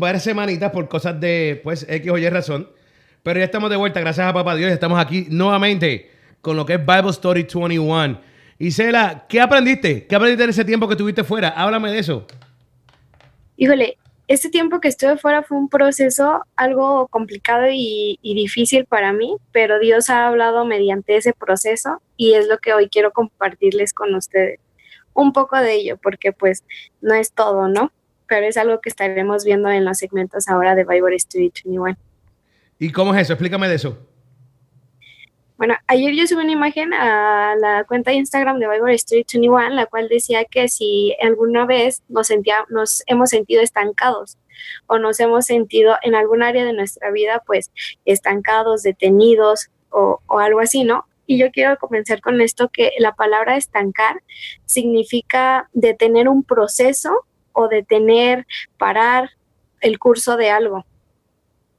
varias semanitas por cosas de, pues, X o Y razón. Pero ya estamos de vuelta, gracias a Papá Dios. Estamos aquí nuevamente con lo que es Bible Story 21. Isela, ¿qué aprendiste? ¿Qué aprendiste en ese tiempo que estuviste fuera? Háblame de eso. Híjole, este tiempo que estuve fuera fue un proceso algo complicado y, y, difícil para mí, pero Dios ha hablado mediante ese proceso y es lo que hoy quiero compartirles con ustedes. Un poco de ello, porque pues no es todo, ¿no? Pero es algo que estaremos viendo en los segmentos ahora de Bible Street 21. ¿Y cómo es eso? Explícame de eso. Bueno, ayer yo subí una imagen a la cuenta de Instagram de Bible Street 21, la cual decía que si alguna vez nos, sentía, nos hemos sentido estancados o nos hemos sentido en algún área de nuestra vida, pues estancados, detenidos o, o algo así, ¿no? Y yo quiero comenzar con esto, que la palabra estancar significa detener un proceso o detener, parar el curso de algo.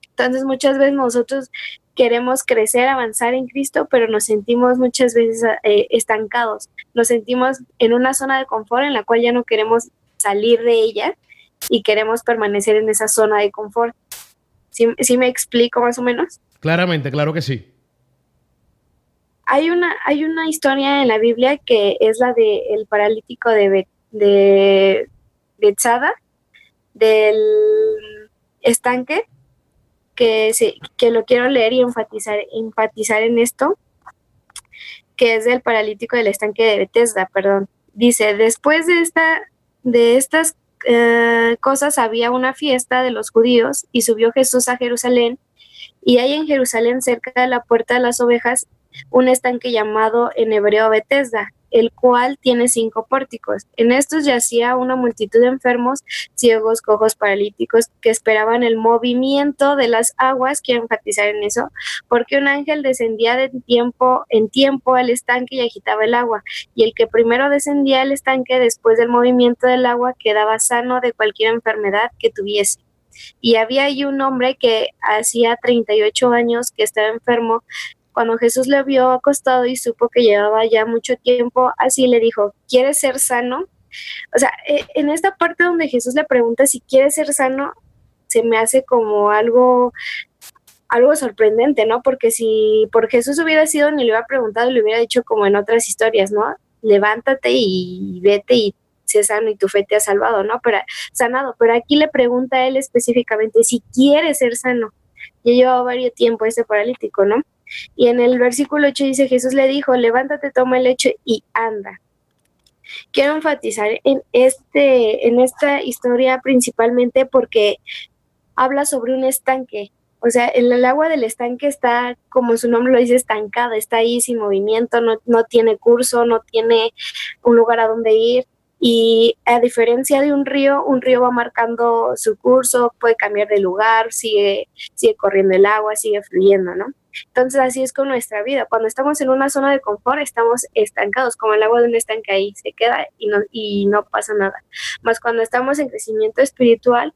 Entonces muchas veces nosotros queremos crecer, avanzar en Cristo, pero nos sentimos muchas veces eh, estancados, nos sentimos en una zona de confort en la cual ya no queremos salir de ella y queremos permanecer en esa zona de confort. ¿Sí, me explico más o menos? Claramente, claro que sí. Hay una, hay una historia en la Biblia que es la del el paralítico de, de Betzada, del estanque, que, que lo quiero leer y enfatizar, enfatizar en esto, que es del paralítico del estanque de Bethesda, perdón. Dice, después de, esta, de estas eh, cosas había una fiesta de los judíos y subió Jesús a Jerusalén y hay en Jerusalén cerca de la puerta de las ovejas un estanque llamado en hebreo Bethesda, el cual tiene cinco pórticos. En estos yacía una multitud de enfermos, ciegos, cojos, paralíticos, que esperaban el movimiento de las aguas, quiero enfatizar en eso, porque un ángel descendía de tiempo en tiempo al estanque y agitaba el agua, y el que primero descendía al estanque después del movimiento del agua quedaba sano de cualquier enfermedad que tuviese. Y había ahí un hombre que hacía 38 años que estaba enfermo cuando Jesús le vio acostado y supo que llevaba ya mucho tiempo así, le dijo, ¿quieres ser sano? O sea, e, en esta parte donde Jesús le pregunta si quiere ser sano, se me hace como algo algo sorprendente, ¿no? Porque si por Jesús hubiera sido ni le hubiera preguntado, le hubiera dicho como en otras historias, ¿no? Levántate y vete y sé sano y tu fe te ha salvado, ¿no? Pero sanado, pero aquí le pregunta a él específicamente si quiere ser sano. Ya llevaba varios tiempo ese paralítico, ¿no? Y en el versículo 8 dice, Jesús le dijo, levántate, toma el lecho y anda. Quiero enfatizar en, este, en esta historia principalmente porque habla sobre un estanque. O sea, el, el agua del estanque está, como su nombre lo dice, estancada, está ahí sin movimiento, no, no tiene curso, no tiene un lugar a donde ir. Y a diferencia de un río, un río va marcando su curso, puede cambiar de lugar, sigue, sigue corriendo el agua, sigue fluyendo, ¿no? Entonces así es con nuestra vida. Cuando estamos en una zona de confort, estamos estancados, como el agua de un estanque ahí, se queda y no, y no pasa nada. Más cuando estamos en crecimiento espiritual,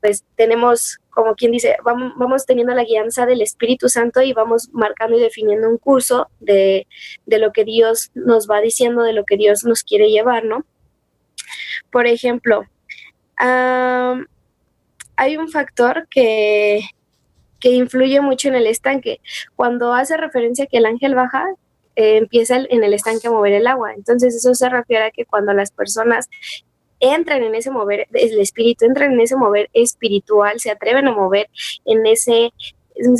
pues tenemos, como quien dice, vamos, vamos teniendo la guianza del Espíritu Santo y vamos marcando y definiendo un curso de, de lo que Dios nos va diciendo, de lo que Dios nos quiere llevar, ¿no? Por ejemplo, hay un factor que, que influye mucho en el estanque. Cuando hace referencia a que el ángel baja, eh, empieza en el estanque a mover el agua. Entonces eso se refiere a que cuando las personas entran en ese mover, el espíritu entra en ese mover espiritual, se atreven a mover en ese,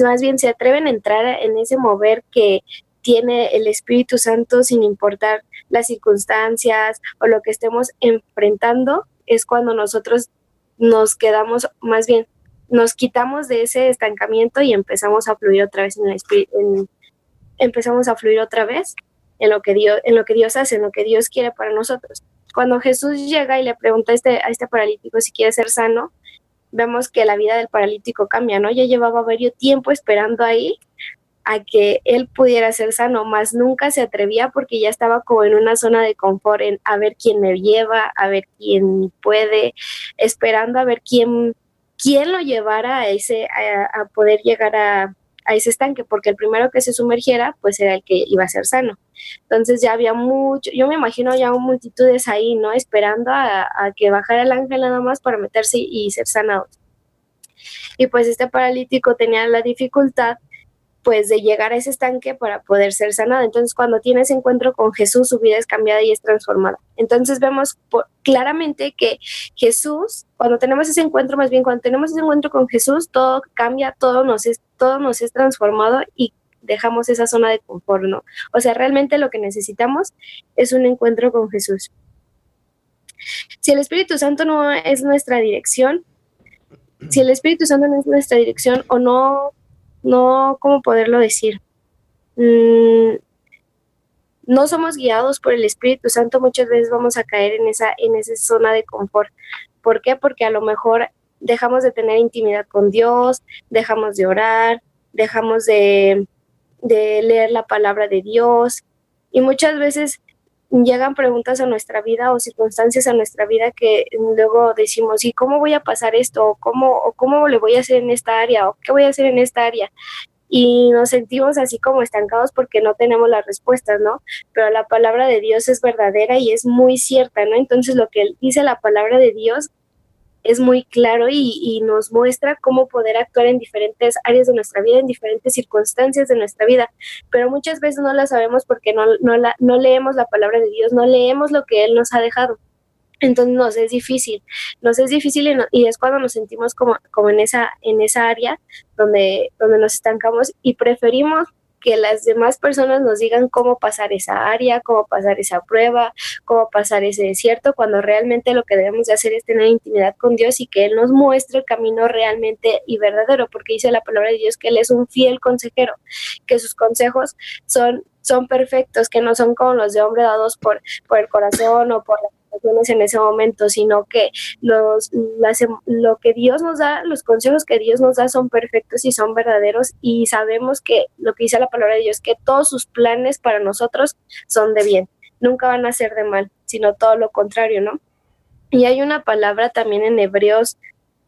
más bien se atreven a entrar en ese mover que tiene el Espíritu Santo sin importar las circunstancias o lo que estemos enfrentando, es cuando nosotros nos quedamos, más bien, nos quitamos de ese estancamiento y empezamos a fluir otra vez en espíritu, empezamos a fluir otra vez en lo que Dios, en lo que Dios hace, en lo que Dios quiere para nosotros. Cuando Jesús llega y le pregunta a este, a este paralítico si quiere ser sano, vemos que la vida del paralítico cambia, ¿no? Ya llevaba varios tiempo esperando ahí a que él pudiera ser sano, más nunca se atrevía porque ya estaba como en una zona de confort, en a ver quién me lleva, a ver quién puede, esperando a ver quién quién lo llevara a ese, a, poder llegar a, a ese estanque, porque el primero que se sumergiera, pues era el que iba a ser sano. Entonces ya había mucho, yo me imagino ya multitudes ahí, ¿no? Esperando a, que bajara el ángel nada más para meterse y ser sanados. Y pues este paralítico tenía la dificultad pues de llegar a ese estanque para poder ser sanado. Entonces, cuando tiene ese encuentro con Jesús, su vida es cambiada y es transformada. Entonces, vemos claramente que Jesús, cuando tenemos ese encuentro, más bien cuando tenemos ese encuentro con Jesús, todo cambia, todo nos es, todo nos es transformado y dejamos esa zona de confort, ¿no? O sea, realmente lo que necesitamos es un encuentro con Jesús. Si el Espíritu Santo no es nuestra dirección, si el Espíritu Santo no es nuestra dirección o no no, ¿cómo poderlo decir? Mm, no somos guiados por el Espíritu Santo, muchas veces vamos a caer en esa, en esa zona de confort. ¿Por qué? Porque a lo mejor dejamos de tener intimidad con Dios, dejamos de orar, dejamos de, de leer la palabra de Dios y muchas veces llegan preguntas a nuestra vida o circunstancias a nuestra vida que luego decimos, ¿y cómo voy a pasar esto? ¿O cómo, o cómo le voy a hacer en esta área? ¿O qué voy a hacer en esta área? Y nos sentimos así como estancados porque no tenemos las respuestas, ¿no? Pero la palabra de Dios es verdadera y es muy cierta, ¿no? Entonces lo que dice la palabra de Dios es muy claro y, nos muestra cómo poder actuar en diferentes áreas de nuestra vida, en diferentes circunstancias de nuestra vida, pero muchas veces no la sabemos porque no, no, la, no leemos la palabra de Dios, no leemos lo que Él nos ha dejado. Entonces nos es difícil, nos es difícil y, y, es cuando nos sentimos como, como en, esa, en esa área donde, donde nos estancamos y preferimos que las demás personas nos digan cómo pasar esa área, cómo pasar esa prueba, cómo pasar ese desierto, cuando realmente lo que debemos de hacer es tener intimidad con Dios y que Él nos muestre el camino realmente y verdadero, porque dice la palabra de Dios que Él es un fiel consejero, que sus consejos son son perfectos, que no son como los de hombre dados por, por el corazón o por la en ese momento, sino que los, lo que Dios nos da, los consejos que Dios nos da son perfectos y son verdaderos y sabemos que lo que dice la palabra de Dios, que todos sus planes para nosotros son de bien, nunca van a ser de mal, sino todo lo contrario, ¿no? Y hay una palabra también en Hebreos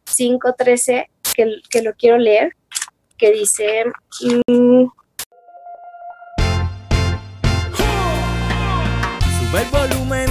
5.13 que, que lo quiero leer, que dice... Mm, el volumen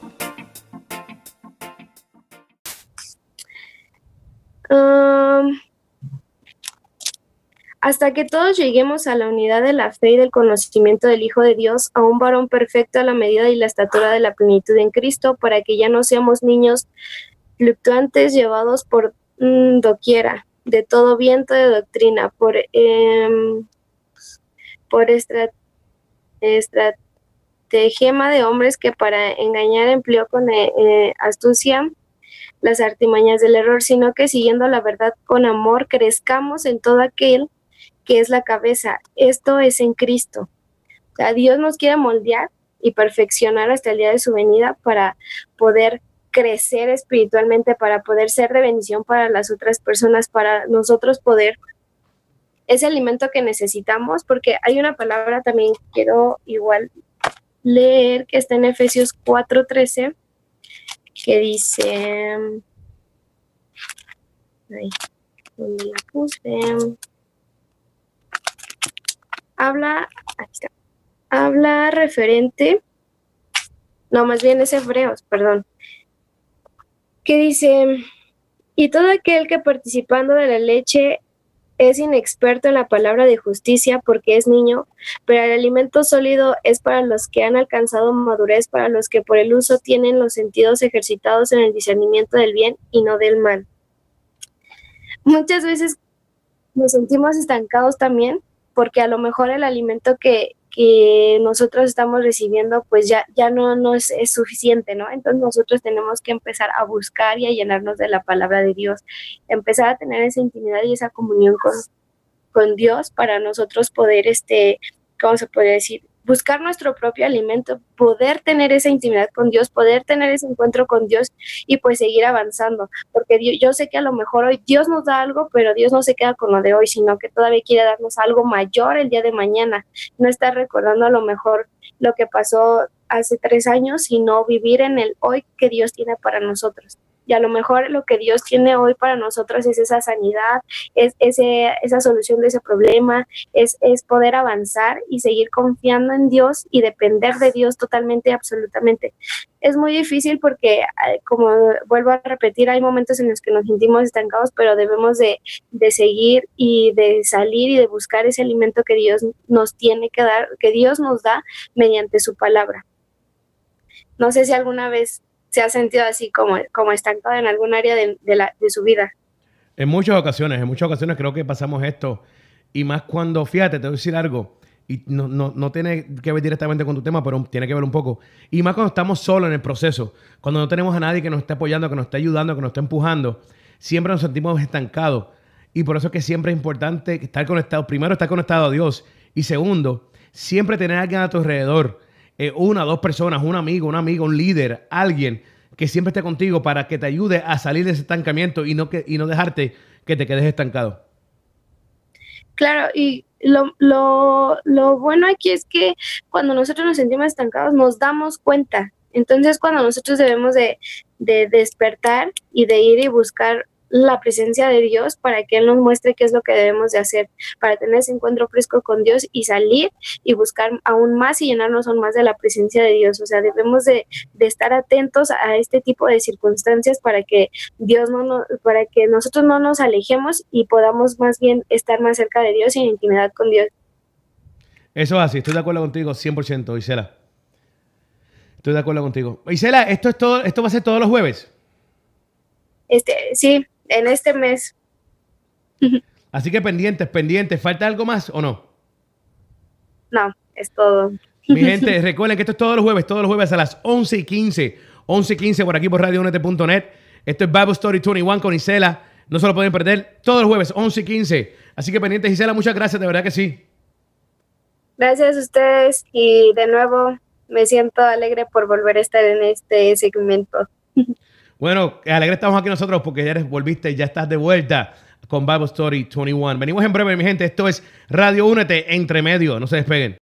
Hasta que todos lleguemos a la unidad de la fe y del conocimiento del Hijo de Dios, a un varón perfecto a la medida y la estatura de la plenitud en Cristo, para que ya no seamos niños fluctuantes llevados por mm, doquiera, de todo viento de doctrina, por, eh, por de hombres que para engañar empleó con eh, eh, astucia las artimañas del error, sino que siguiendo la verdad con amor, crezcamos en todo aquel que es la cabeza. Esto es en Cristo. O sea, Dios nos quiere moldear y perfeccionar hasta el día de su venida para poder crecer espiritualmente, para poder ser de bendición para las otras personas, para nosotros poder ese alimento que necesitamos, porque hay una palabra también quiero igual leer que está en Efesios 4:13, que dice, ahí, donde la puse, habla, habla referente, no, más bien es Hebreos, perdón, que dice, y todo aquel que participando de la leche es inexperto en la palabra de justicia porque es niño, pero el alimento sólido es para los que han alcanzado madurez, para los que por el uso tienen los sentidos ejercitados en el discernimiento del bien y no del mal. Muchas veces nos sentimos estancados también porque a lo mejor el alimento que, que nosotros estamos recibiendo pues ya, ya no, no es, suficiente, ¿no? Entonces nosotros tenemos que empezar a buscar y a llenarnos de la palabra de Dios, empezar a tener esa intimidad y esa comunión con, con Dios para nosotros poder, este, ¿cómo se puede decir? Buscar nuestro propio alimento, poder tener esa intimidad con Dios, poder tener ese encuentro con Dios y pues seguir avanzando, porque yo sé que a lo mejor hoy Dios nos da algo, pero Dios no se queda con lo de hoy, sino que todavía quiere darnos algo mayor el día de mañana, no está recordando a lo mejor lo que pasó hace tres años, sino vivir en el hoy que Dios tiene para nosotros y a lo mejor lo que Dios tiene hoy para nosotros es esa sanidad, es ese, esa solución de ese problema, es, es poder avanzar y seguir confiando en Dios y depender de Dios totalmente y absolutamente. Es muy difícil porque, como vuelvo a repetir, hay momentos en los que nos sentimos estancados, pero debemos de, de seguir y de salir y de buscar ese alimento que Dios nos tiene que dar, que Dios nos da mediante su palabra. No sé si alguna vez se ha sentido así como, como estancado en algún área de, la, de su vida. En muchas ocasiones, en muchas ocasiones creo que pasamos esto. Y más cuando, fíjate, te voy a decir algo, y no, no, no, tiene que ver directamente con tu tema, pero tiene que ver un poco. Y más cuando estamos solos en el proceso, cuando no tenemos a nadie que nos esté apoyando, que nos esté ayudando, que nos esté empujando, siempre nos sentimos estancados. Y por eso es que siempre es importante estar conectado. Primero, estar conectado a Dios. Y segundo, siempre tener a alguien a tu alrededor eh, una, dos personas, un amigo, un amigo, un líder, alguien que siempre esté contigo para que te ayude a salir de ese estancamiento y no, que, y no dejarte que te quedes estancado. Claro, y lo, lo, lo bueno aquí es que cuando nosotros nos sentimos estancados nos damos cuenta. Entonces cuando nosotros debemos de, de despertar y de ir y buscar la presencia de Dios para que Él nos muestre qué es lo que debemos de hacer para tener ese encuentro fresco con Dios y salir y buscar aún más y llenarnos aún más de la presencia de Dios. O sea, debemos de, estar atentos a este tipo de circunstancias para que Dios no nos, para que nosotros no nos alejemos y podamos más bien estar más cerca de Dios y en intimidad con Dios. Eso es así, estoy de acuerdo contigo 100%, Isela. Estoy de acuerdo contigo. Isela, ¿esto, es todo, ¿esto va a ser todos los jueves? Este, sí, en este mes. Así que pendientes, pendientes. ¿Falta algo más o no? No, es todo. Mi gente, recuerden que esto es todos los jueves, todos los jueves a las 11 y 15. 11 y 15 por aquí por radiounete.net. Esto es Bible Story 21 con Isela. No se lo pueden perder todos los jueves, 11 y 15. Así que pendientes, Isela, muchas gracias, de verdad que sí. Gracias a ustedes y de nuevo me siento alegre por volver a estar en este segmento. Bueno, alegre estamos aquí nosotros porque ya volviste, ya estás de vuelta con Bible Story 21. Venimos en breve, mi gente. Esto es Radio Únete entre medio. No se despeguen.